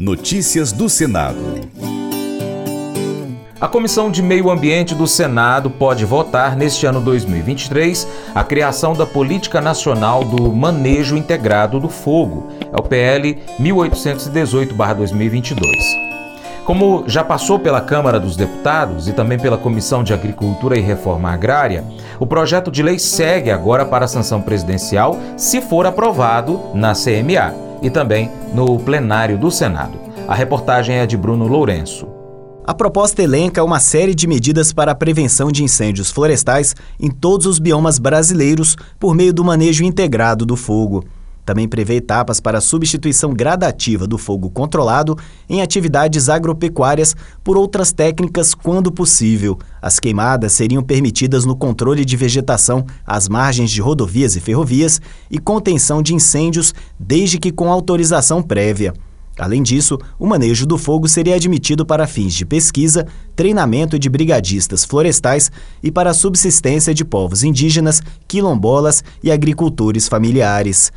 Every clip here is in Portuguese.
Notícias do Senado. A Comissão de Meio Ambiente do Senado pode votar neste ano 2023 a criação da Política Nacional do Manejo Integrado do Fogo, é o PL 1818/2022. Como já passou pela Câmara dos Deputados e também pela Comissão de Agricultura e Reforma Agrária, o projeto de lei segue agora para a sanção presidencial se for aprovado na CMA e também no plenário do Senado. A reportagem é de Bruno Lourenço. A proposta elenca uma série de medidas para a prevenção de incêndios florestais em todos os biomas brasileiros por meio do manejo integrado do fogo. Também prevê etapas para a substituição gradativa do fogo controlado em atividades agropecuárias por outras técnicas quando possível. As queimadas seriam permitidas no controle de vegetação às margens de rodovias e ferrovias e contenção de incêndios, desde que com autorização prévia. Além disso, o manejo do fogo seria admitido para fins de pesquisa, treinamento de brigadistas florestais e para a subsistência de povos indígenas, quilombolas e agricultores familiares.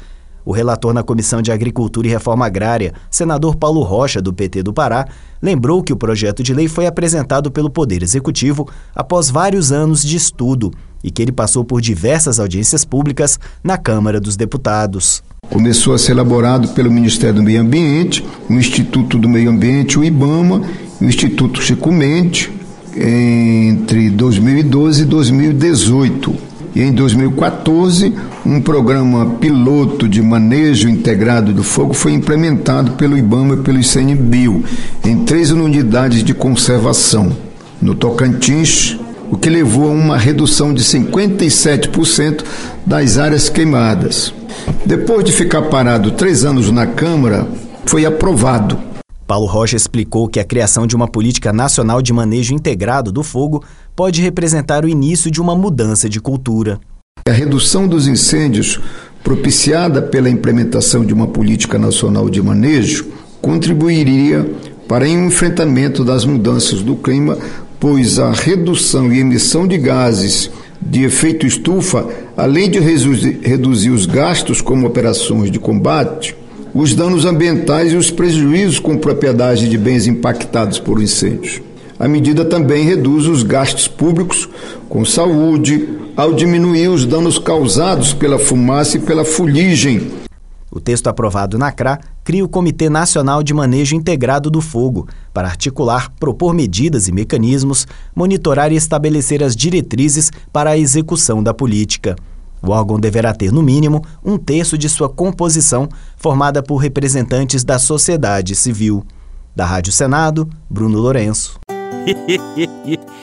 O relator na Comissão de Agricultura e Reforma Agrária, senador Paulo Rocha, do PT do Pará, lembrou que o projeto de lei foi apresentado pelo Poder Executivo após vários anos de estudo e que ele passou por diversas audiências públicas na Câmara dos Deputados. Começou a ser elaborado pelo Ministério do Meio Ambiente, o Instituto do Meio Ambiente, o IBAMA, o Instituto Chico Mendes, entre 2012 e 2018 e em 2014, um programa piloto de manejo integrado do fogo foi implementado pelo IBAMA e pelo ICNBio em três unidades de conservação. No Tocantins, o que levou a uma redução de 57% das áreas queimadas. Depois de ficar parado três anos na Câmara, foi aprovado Paulo Rocha explicou que a criação de uma política nacional de manejo integrado do fogo pode representar o início de uma mudança de cultura. A redução dos incêndios, propiciada pela implementação de uma política nacional de manejo, contribuiria para o enfrentamento das mudanças do clima, pois a redução e emissão de gases de efeito estufa, além de reduzir os gastos como operações de combate, os danos ambientais e os prejuízos com propriedade de bens impactados por incêndios. A medida também reduz os gastos públicos com saúde, ao diminuir os danos causados pela fumaça e pela fuligem. O texto aprovado na CRA cria o Comitê Nacional de Manejo Integrado do Fogo para articular, propor medidas e mecanismos, monitorar e estabelecer as diretrizes para a execução da política. O órgão deverá ter, no mínimo, um terço de sua composição formada por representantes da sociedade civil. Da Rádio Senado, Bruno Lourenço.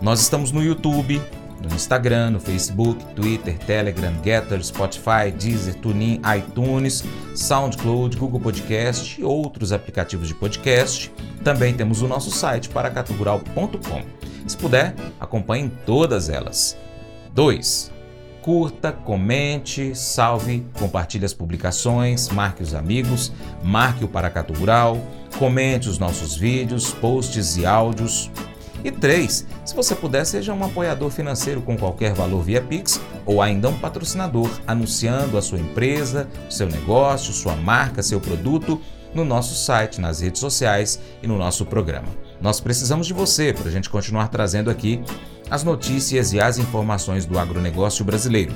Nós estamos no YouTube, no Instagram, no Facebook, Twitter, Telegram, Getter, Spotify, Deezer, TuneIn, iTunes, SoundCloud, Google Podcast e outros aplicativos de podcast. Também temos o nosso site paracatugural.com. Se puder, acompanhe todas elas. 2. Curta, comente, salve, compartilhe as publicações, marque os amigos, marque o Paracatu Rural, comente os nossos vídeos, posts e áudios. E 3. Se você puder, seja um apoiador financeiro com qualquer valor via Pix ou ainda um patrocinador anunciando a sua empresa, seu negócio, sua marca, seu produto no nosso site, nas redes sociais e no nosso programa. Nós precisamos de você para a gente continuar trazendo aqui as notícias e as informações do agronegócio brasileiro.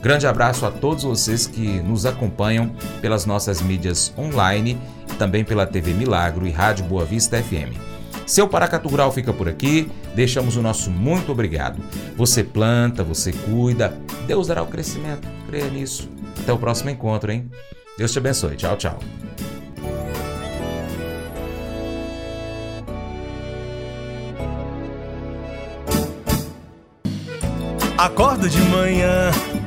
Grande abraço a todos vocês que nos acompanham pelas nossas mídias online também pela TV Milagro e Rádio Boa Vista FM. Seu Paracatu Rural fica por aqui, deixamos o nosso muito obrigado. Você planta, você cuida, Deus dará o crescimento, creia nisso. Até o próximo encontro, hein? Deus te abençoe. Tchau, tchau. Acordo de manhã